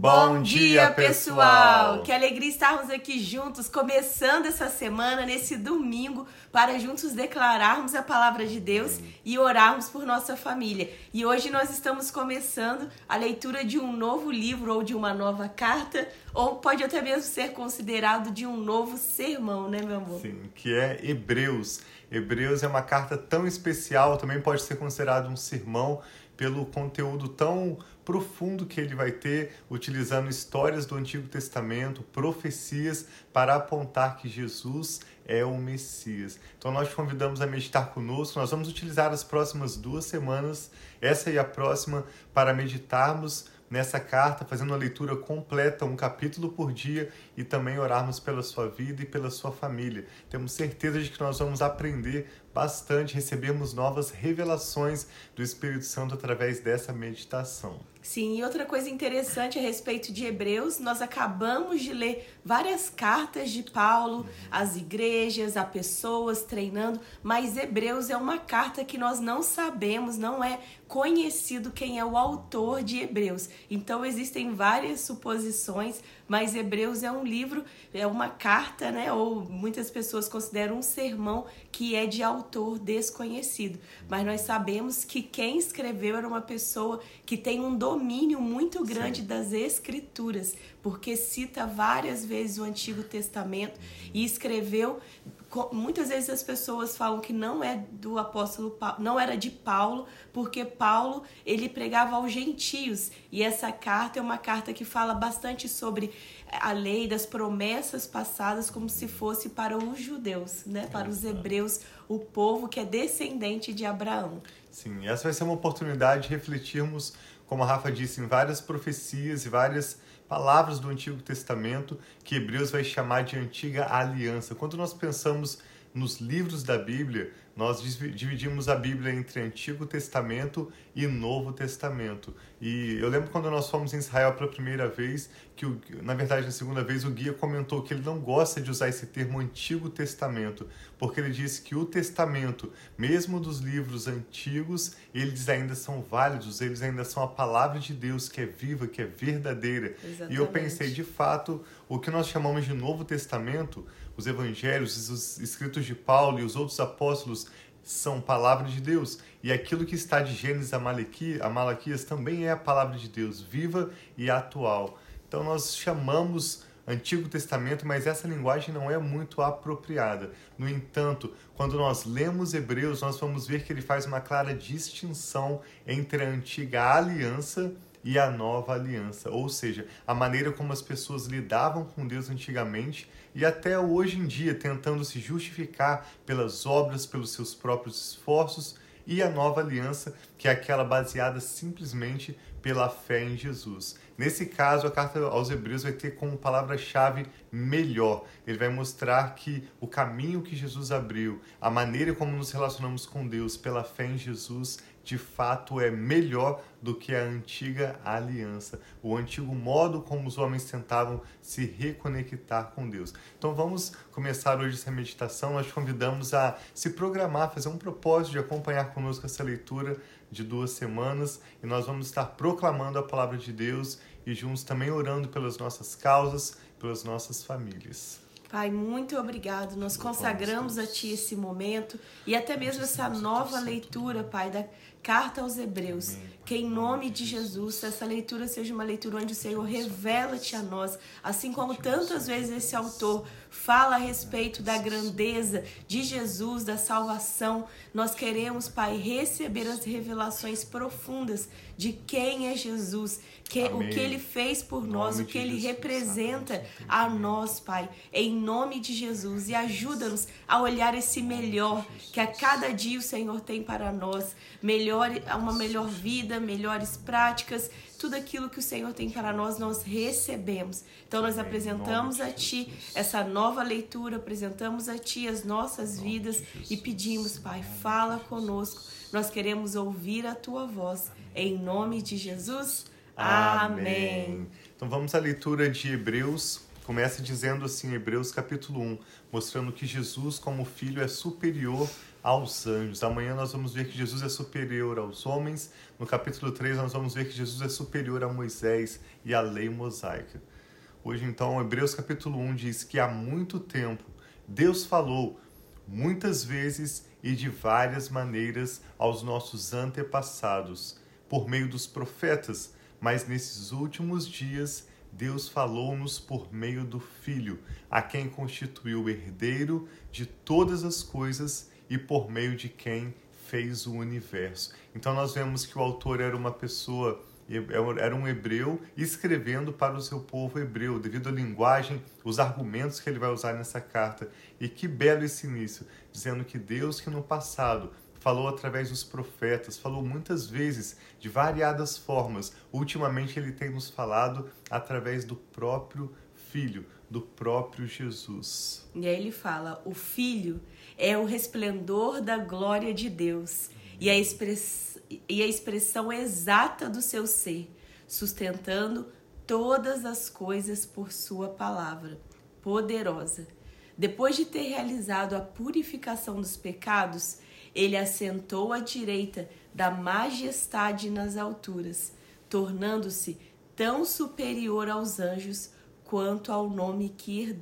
Bom dia, pessoal! Que alegria estarmos aqui juntos, começando essa semana, nesse domingo, para juntos declararmos a palavra de Deus e orarmos por nossa família. E hoje nós estamos começando a leitura de um novo livro ou de uma nova carta, ou pode até mesmo ser considerado de um novo sermão, né, meu amor? Sim, que é Hebreus. Hebreus é uma carta tão especial, também pode ser considerado um sermão pelo conteúdo tão profundo que ele vai ter, utilizando histórias do Antigo Testamento, profecias, para apontar que Jesus é o Messias. Então nós te convidamos a meditar conosco. Nós vamos utilizar as próximas duas semanas, essa e a próxima, para meditarmos nessa carta, fazendo uma leitura completa, um capítulo por dia e também orarmos pela sua vida e pela sua família. Temos certeza de que nós vamos aprender bastante, recebermos novas revelações do Espírito Santo através dessa meditação. Sim, e outra coisa interessante a respeito de Hebreus, nós acabamos de ler várias cartas de Paulo às igrejas, a pessoas treinando, mas Hebreus é uma carta que nós não sabemos, não é conhecido quem é o autor de Hebreus. Então existem várias suposições, mas Hebreus é um livro, é uma carta, né? Ou muitas pessoas consideram um sermão que é de autor desconhecido. Mas nós sabemos que quem escreveu era uma pessoa que tem um domínio muito grande Sim. das escrituras, porque cita várias vezes o Antigo Testamento e escreveu muitas vezes as pessoas falam que não é do apóstolo Paulo, não era de Paulo, porque Paulo ele pregava aos gentios. E essa carta é uma carta que fala bastante sobre a lei das promessas passadas como se fosse para os judeus, né, para os hebreus, o povo que é descendente de Abraão. Sim, essa vai ser uma oportunidade de refletirmos, como a Rafa disse, em várias profecias e várias palavras do Antigo Testamento que Hebreus vai chamar de antiga aliança. Quando nós pensamos nos livros da Bíblia, nós dividimos a Bíblia entre Antigo Testamento e Novo Testamento. E eu lembro quando nós fomos em Israel pela primeira vez, que o, na verdade na segunda vez o guia comentou que ele não gosta de usar esse termo Antigo Testamento, porque ele disse que o Testamento, mesmo dos livros antigos, eles ainda são válidos, eles ainda são a palavra de Deus que é viva, que é verdadeira. Exatamente. E eu pensei, de fato, o que nós chamamos de Novo Testamento os evangelhos, os escritos de Paulo e os outros apóstolos são palavra de Deus. E aquilo que está de Gênesis a, Malaquias, a Malaquias também é a palavra de Deus, viva e atual. Então nós chamamos Antigo Testamento, mas essa linguagem não é muito apropriada. No entanto, quando nós lemos Hebreus, nós vamos ver que ele faz uma clara distinção entre a antiga aliança a nova aliança, ou seja, a maneira como as pessoas lidavam com Deus antigamente e até hoje em dia tentando se justificar pelas obras, pelos seus próprios esforços, e a nova aliança, que é aquela baseada simplesmente pela fé em Jesus. Nesse caso, a carta aos Hebreus vai ter como palavra-chave melhor. Ele vai mostrar que o caminho que Jesus abriu, a maneira como nos relacionamos com Deus pela fé em Jesus, de fato é melhor do que a antiga aliança, o antigo modo como os homens tentavam se reconectar com Deus. Então vamos começar hoje essa meditação. Nós te convidamos a se programar, fazer um propósito de acompanhar conosco essa leitura de duas semanas e nós vamos estar proclamando a palavra de Deus e juntos também orando pelas nossas causas, pelas nossas famílias. Pai, muito obrigado. Nós consagramos a Ti esse momento e até mesmo essa nova leitura, Pai, da Carta aos Hebreus. Que em nome de Jesus, essa leitura seja uma leitura onde o Senhor revela-te a nós, assim como tantas vezes esse autor fala a respeito da grandeza de Jesus, da salvação. Nós queremos, Pai, receber as revelações profundas de quem é Jesus, que, o que ele fez por nós, o que ele representa a nós, Pai, em nome de Jesus. E ajuda-nos a olhar esse melhor que a cada dia o Senhor tem para nós, melhor, uma melhor vida, melhores práticas tudo aquilo que o Senhor tem para nós, nós recebemos. Então, nós apresentamos a Ti essa nova leitura, apresentamos a Ti as nossas vidas e pedimos, Pai, fala conosco. Nós queremos ouvir a Tua voz. Em nome de Jesus. Amém. Então, vamos à leitura de Hebreus. Começa dizendo assim, Hebreus capítulo 1, mostrando que Jesus, como filho, é superior aos anjos. Amanhã nós vamos ver que Jesus é superior aos homens. No capítulo 3 nós vamos ver que Jesus é superior a Moisés e à lei mosaica. Hoje então, Hebreus capítulo 1 diz que há muito tempo Deus falou muitas vezes e de várias maneiras aos nossos antepassados por meio dos profetas, mas nesses últimos dias Deus falou-nos por meio do Filho, a quem constituiu herdeiro de todas as coisas e por meio de quem fez o universo. Então nós vemos que o autor era uma pessoa era um hebreu escrevendo para o seu povo hebreu, devido à linguagem, os argumentos que ele vai usar nessa carta. E que belo esse início, dizendo que Deus que no passado falou através dos profetas, falou muitas vezes, de variadas formas. Ultimamente ele tem nos falado através do próprio Filho, do próprio Jesus. E aí ele fala: o Filho é o resplendor da glória de Deus e a, express... e a expressão exata do seu ser, sustentando todas as coisas por sua palavra poderosa. Depois de ter realizado a purificação dos pecados, ele assentou à direita da majestade nas alturas, tornando-se tão superior aos anjos quanto ao nome que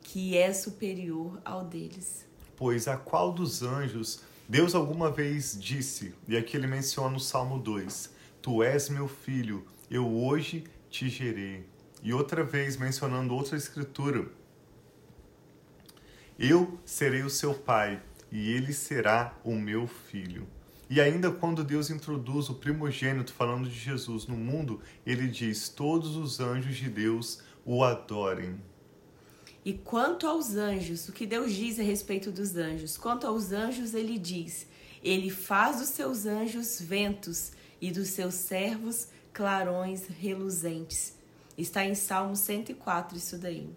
que é superior ao deles. Pois a qual dos anjos Deus alguma vez disse, e aqui ele menciona o Salmo 2: Tu és meu filho, eu hoje te gerei. E outra vez mencionando outra escritura: Eu serei o seu pai, e ele será o meu filho. E ainda quando Deus introduz o primogênito, falando de Jesus no mundo, ele diz: Todos os anjos de Deus o adorem. E quanto aos anjos, o que Deus diz a respeito dos anjos? Quanto aos anjos, ele diz: Ele faz dos seus anjos ventos e dos seus servos clarões reluzentes. Está em Salmo 104 isso daí.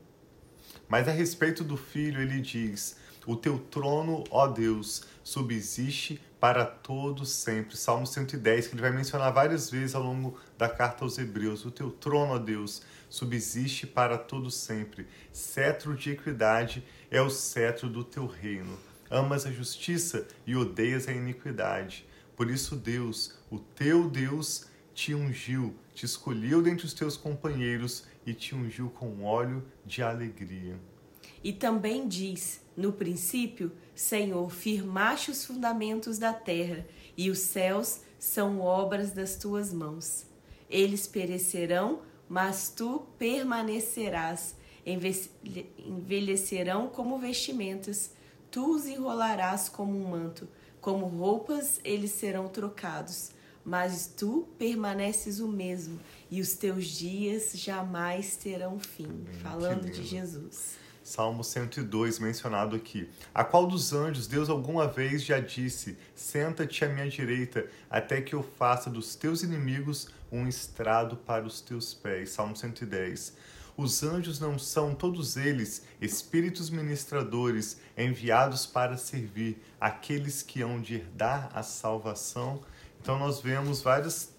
Mas a respeito do filho, ele diz: O teu trono, ó Deus, subsiste para todos sempre. Salmo 110, que ele vai mencionar várias vezes ao longo da carta aos Hebreus. O teu trono, ó Deus, subsiste para todos sempre. Cetro de equidade é o cetro do teu reino. Amas a justiça e odeias a iniquidade. Por isso, Deus, o teu Deus, te ungiu, te escolheu dentre os teus companheiros e te ungiu com óleo de alegria. E também diz: No princípio, Senhor, firmaste os fundamentos da terra, e os céus são obras das tuas mãos. Eles perecerão, mas tu permanecerás. Envelhecerão como vestimentas, tu os enrolarás como um manto, como roupas eles serão trocados. Mas tu permaneces o mesmo, e os teus dias jamais terão fim. Falando de Jesus. Salmo 102, mencionado aqui. A qual dos anjos Deus alguma vez já disse: Senta-te à minha direita, até que eu faça dos teus inimigos um estrado para os teus pés. Salmo 110. Os anjos não são todos eles espíritos ministradores enviados para servir aqueles que hão de herdar a salvação. Então nós vemos várias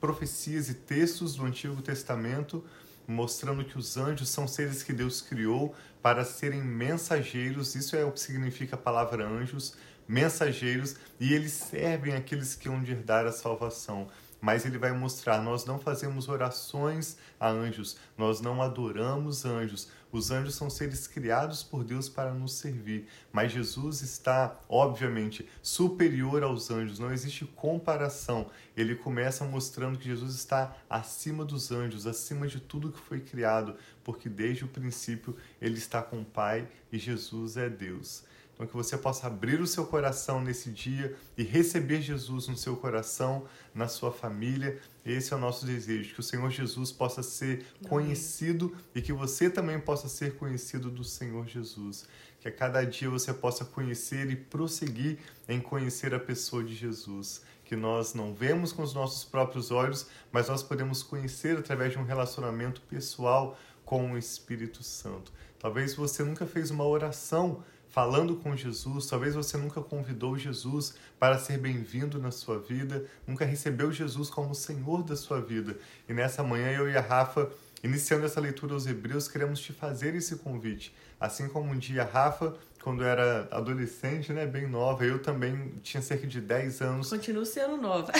profecias e textos do Antigo Testamento mostrando que os anjos são seres que Deus criou para serem mensageiros, isso é o que significa a palavra anjos, mensageiros, e eles servem aqueles que hão de herdar a salvação mas ele vai mostrar: nós não fazemos orações a anjos, nós não adoramos anjos. Os anjos são seres criados por Deus para nos servir, mas Jesus está, obviamente, superior aos anjos, não existe comparação. Ele começa mostrando que Jesus está acima dos anjos, acima de tudo que foi criado, porque desde o princípio ele está com o Pai e Jesus é Deus. Então, que você possa abrir o seu coração nesse dia e receber Jesus no seu coração, na sua família. Esse é o nosso desejo, que o Senhor Jesus possa ser conhecido e que você também possa ser conhecido do Senhor Jesus. Que a cada dia você possa conhecer e prosseguir em conhecer a pessoa de Jesus. Que nós não vemos com os nossos próprios olhos, mas nós podemos conhecer através de um relacionamento pessoal com o Espírito Santo. Talvez você nunca fez uma oração falando com Jesus. Talvez você nunca convidou Jesus para ser bem-vindo na sua vida, nunca recebeu Jesus como Senhor da sua vida. E nessa manhã eu e a Rafa, iniciando essa leitura aos Hebreus, queremos te fazer esse convite. Assim como um dia a Rafa quando era adolescente, né, bem nova, eu também tinha cerca de 10 anos. Continuo sendo nova.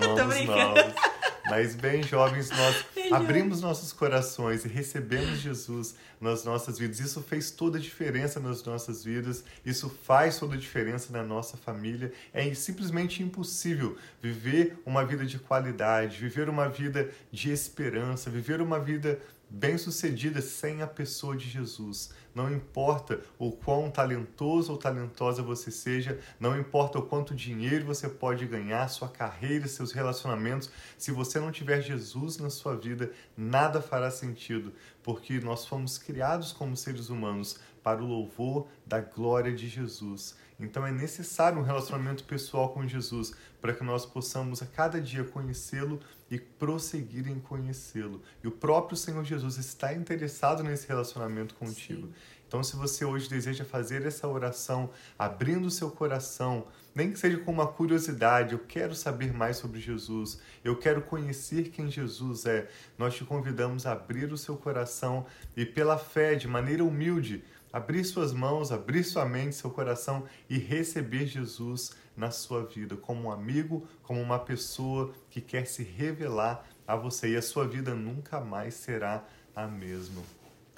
Novos, novos. Mas bem jovens, nós bem abrimos jovem. nossos corações e recebemos Jesus nas nossas vidas. Isso fez toda a diferença nas nossas vidas, isso faz toda a diferença na nossa família. É simplesmente impossível viver uma vida de qualidade, viver uma vida de esperança, viver uma vida bem-sucedida sem a pessoa de Jesus. Não importa o quão talentoso ou talentosa você seja, não importa o quanto dinheiro você pode ganhar, sua carreira, seus relacionamentos, se você não tiver Jesus na sua vida, nada fará sentido, porque nós fomos criados como seres humanos para o louvor da glória de Jesus. Então é necessário um relacionamento pessoal com Jesus para que nós possamos a cada dia conhecê-lo e prosseguir em conhecê-lo. E o próprio Senhor Jesus está interessado nesse relacionamento contigo. Sim. Então, se você hoje deseja fazer essa oração, abrindo o seu coração, nem que seja com uma curiosidade, eu quero saber mais sobre Jesus, eu quero conhecer quem Jesus é, nós te convidamos a abrir o seu coração e, pela fé, de maneira humilde, abrir suas mãos, abrir sua mente, seu coração e receber Jesus na sua vida como um amigo, como uma pessoa que quer se revelar a você e a sua vida nunca mais será a mesma.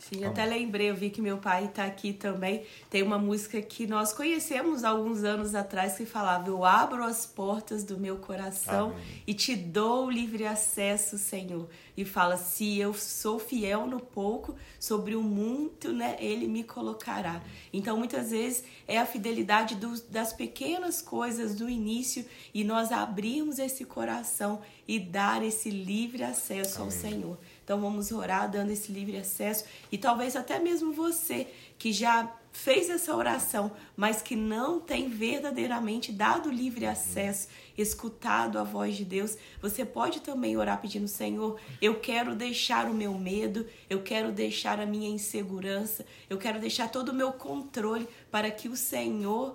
Sim, até lembrei, eu vi que meu pai está aqui também. Tem uma música que nós conhecemos alguns anos atrás que falava: Eu abro as portas do meu coração Amém. e te dou livre acesso, Senhor. E fala: Se eu sou fiel no pouco, sobre o muito, né, ele me colocará. Então, muitas vezes é a fidelidade do, das pequenas coisas do início e nós abrirmos esse coração e dar esse livre acesso Amém. ao Senhor. Então vamos orar dando esse livre acesso. E talvez até mesmo você que já fez essa oração, mas que não tem verdadeiramente dado livre acesso, escutado a voz de Deus, você pode também orar pedindo: Senhor, eu quero deixar o meu medo, eu quero deixar a minha insegurança, eu quero deixar todo o meu controle para que o Senhor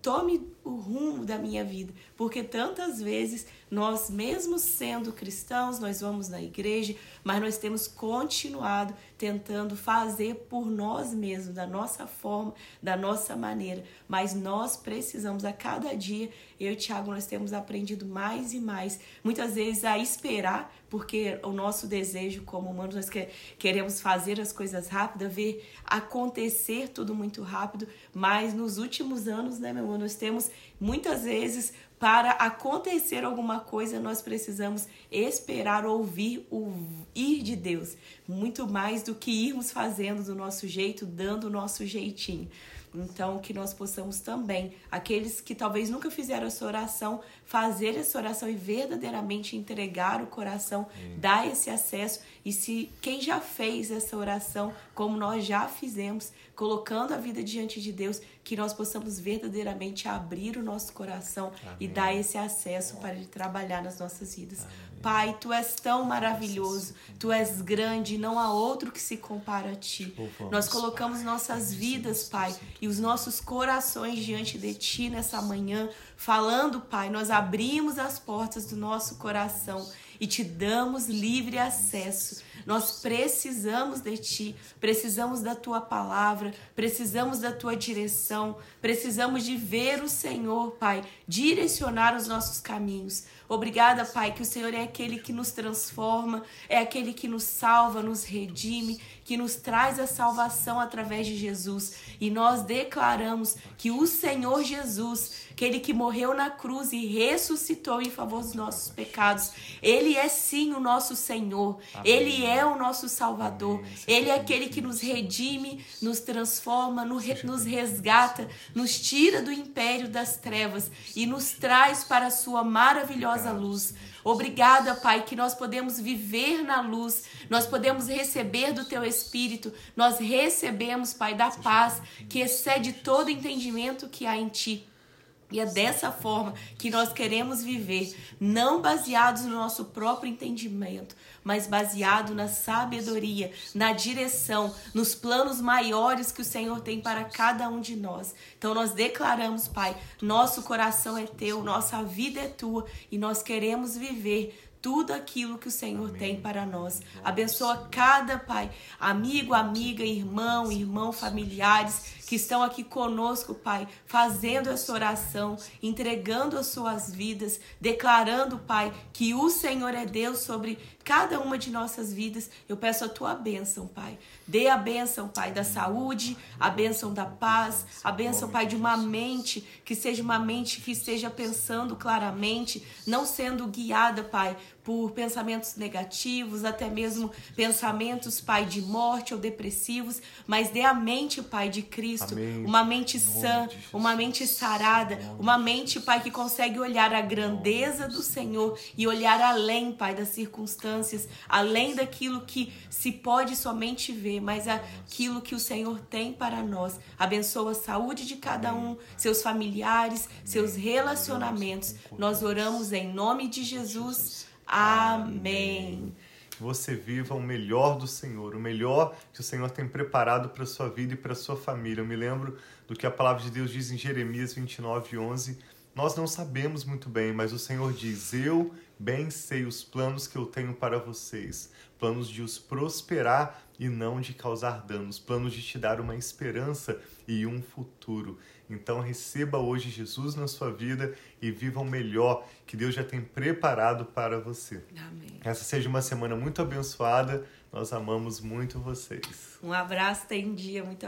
tome o rumo da minha vida, porque tantas vezes nós, mesmo sendo cristãos, nós vamos na igreja, mas nós temos continuado tentando fazer por nós mesmos, da nossa forma, da nossa maneira. Mas nós precisamos a cada dia, eu e Tiago, nós temos aprendido mais e mais, muitas vezes a esperar, porque o nosso desejo como humanos, nós queremos fazer as coisas rápidas, ver acontecer tudo muito rápido, mas nos últimos anos, né, meu irmão, nós temos muitas vezes para acontecer alguma coisa, nós precisamos esperar ouvir o ir de Deus, muito mais do que irmos fazendo do nosso jeito, dando o nosso jeitinho. Então, que nós possamos também, aqueles que talvez nunca fizeram essa oração, fazer essa oração e verdadeiramente entregar o coração, dar esse acesso. E se quem já fez essa oração, como nós já fizemos, colocando a vida diante de Deus, que nós possamos verdadeiramente abrir o nosso coração Amém. e dar esse acesso para Ele trabalhar nas nossas vidas. Amém. Pai, tu és tão maravilhoso, tu és grande, não há outro que se compara a ti. Nós colocamos nossas vidas, Pai, e os nossos corações diante de ti nessa manhã, falando, Pai, nós abrimos as portas do nosso coração e te damos livre acesso. Nós precisamos de ti, precisamos da tua palavra, precisamos da tua direção, precisamos de ver o Senhor, Pai, direcionar os nossos caminhos. Obrigada, Pai, que o Senhor é aquele que nos transforma, é aquele que nos salva, nos redime, que nos traz a salvação através de Jesus. E nós declaramos que o Senhor Jesus, aquele que morreu na cruz e ressuscitou em favor dos nossos pecados, ele é sim o nosso Senhor, Amém. ele é o nosso Salvador, Amém. ele é aquele que nos redime, nos transforma, nos resgata, nos tira do império das trevas e nos traz para a sua maravilhosa a luz. Obrigada, Pai, que nós podemos viver na luz, nós podemos receber do Teu Espírito, nós recebemos, Pai, da paz que excede todo entendimento que há em Ti. E é dessa forma que nós queremos viver, não baseados no nosso próprio entendimento, mas baseado na sabedoria, na direção, nos planos maiores que o Senhor tem para cada um de nós. Então nós declaramos, Pai, nosso coração é teu, nossa vida é tua e nós queremos viver tudo aquilo que o Senhor Amém. tem para nós. Abençoa cada pai, amigo, amiga, irmão, irmão, familiares que estão aqui conosco, Pai, fazendo essa oração, entregando as suas vidas, declarando, Pai, que o Senhor é Deus sobre cada uma de nossas vidas. Eu peço a tua bênção, Pai. Dê a bênção, Pai, da saúde, a bênção da paz, a bênção, Pai, de uma mente que seja uma mente que esteja pensando claramente, não sendo guiada, Pai, por pensamentos negativos, até mesmo pensamentos, Pai, de morte ou depressivos, mas dê a mente, Pai, de Cristo, Amém. uma mente sã, uma mente sarada, uma mente, Pai, que consegue olhar a grandeza do Senhor e olhar além, Pai, das circunstâncias, além daquilo que se pode somente ver, mas aquilo que o Senhor tem para nós. Abençoa a saúde de cada um, seus familiares, seus relacionamentos. Nós oramos em nome de Jesus. Amém. Você viva o melhor do Senhor, o melhor que o Senhor tem preparado para a sua vida e para a sua família. Eu me lembro do que a palavra de Deus diz em Jeremias 29, 11. Nós não sabemos muito bem, mas o Senhor diz: Eu bem sei os planos que eu tenho para vocês, planos de os prosperar e não de causar danos, planos de te dar uma esperança e um futuro. Então receba hoje Jesus na sua vida e viva o melhor que Deus já tem preparado para você. Amém. Essa seja uma semana muito abençoada. Nós amamos muito vocês. Um abraço, tem dia, muito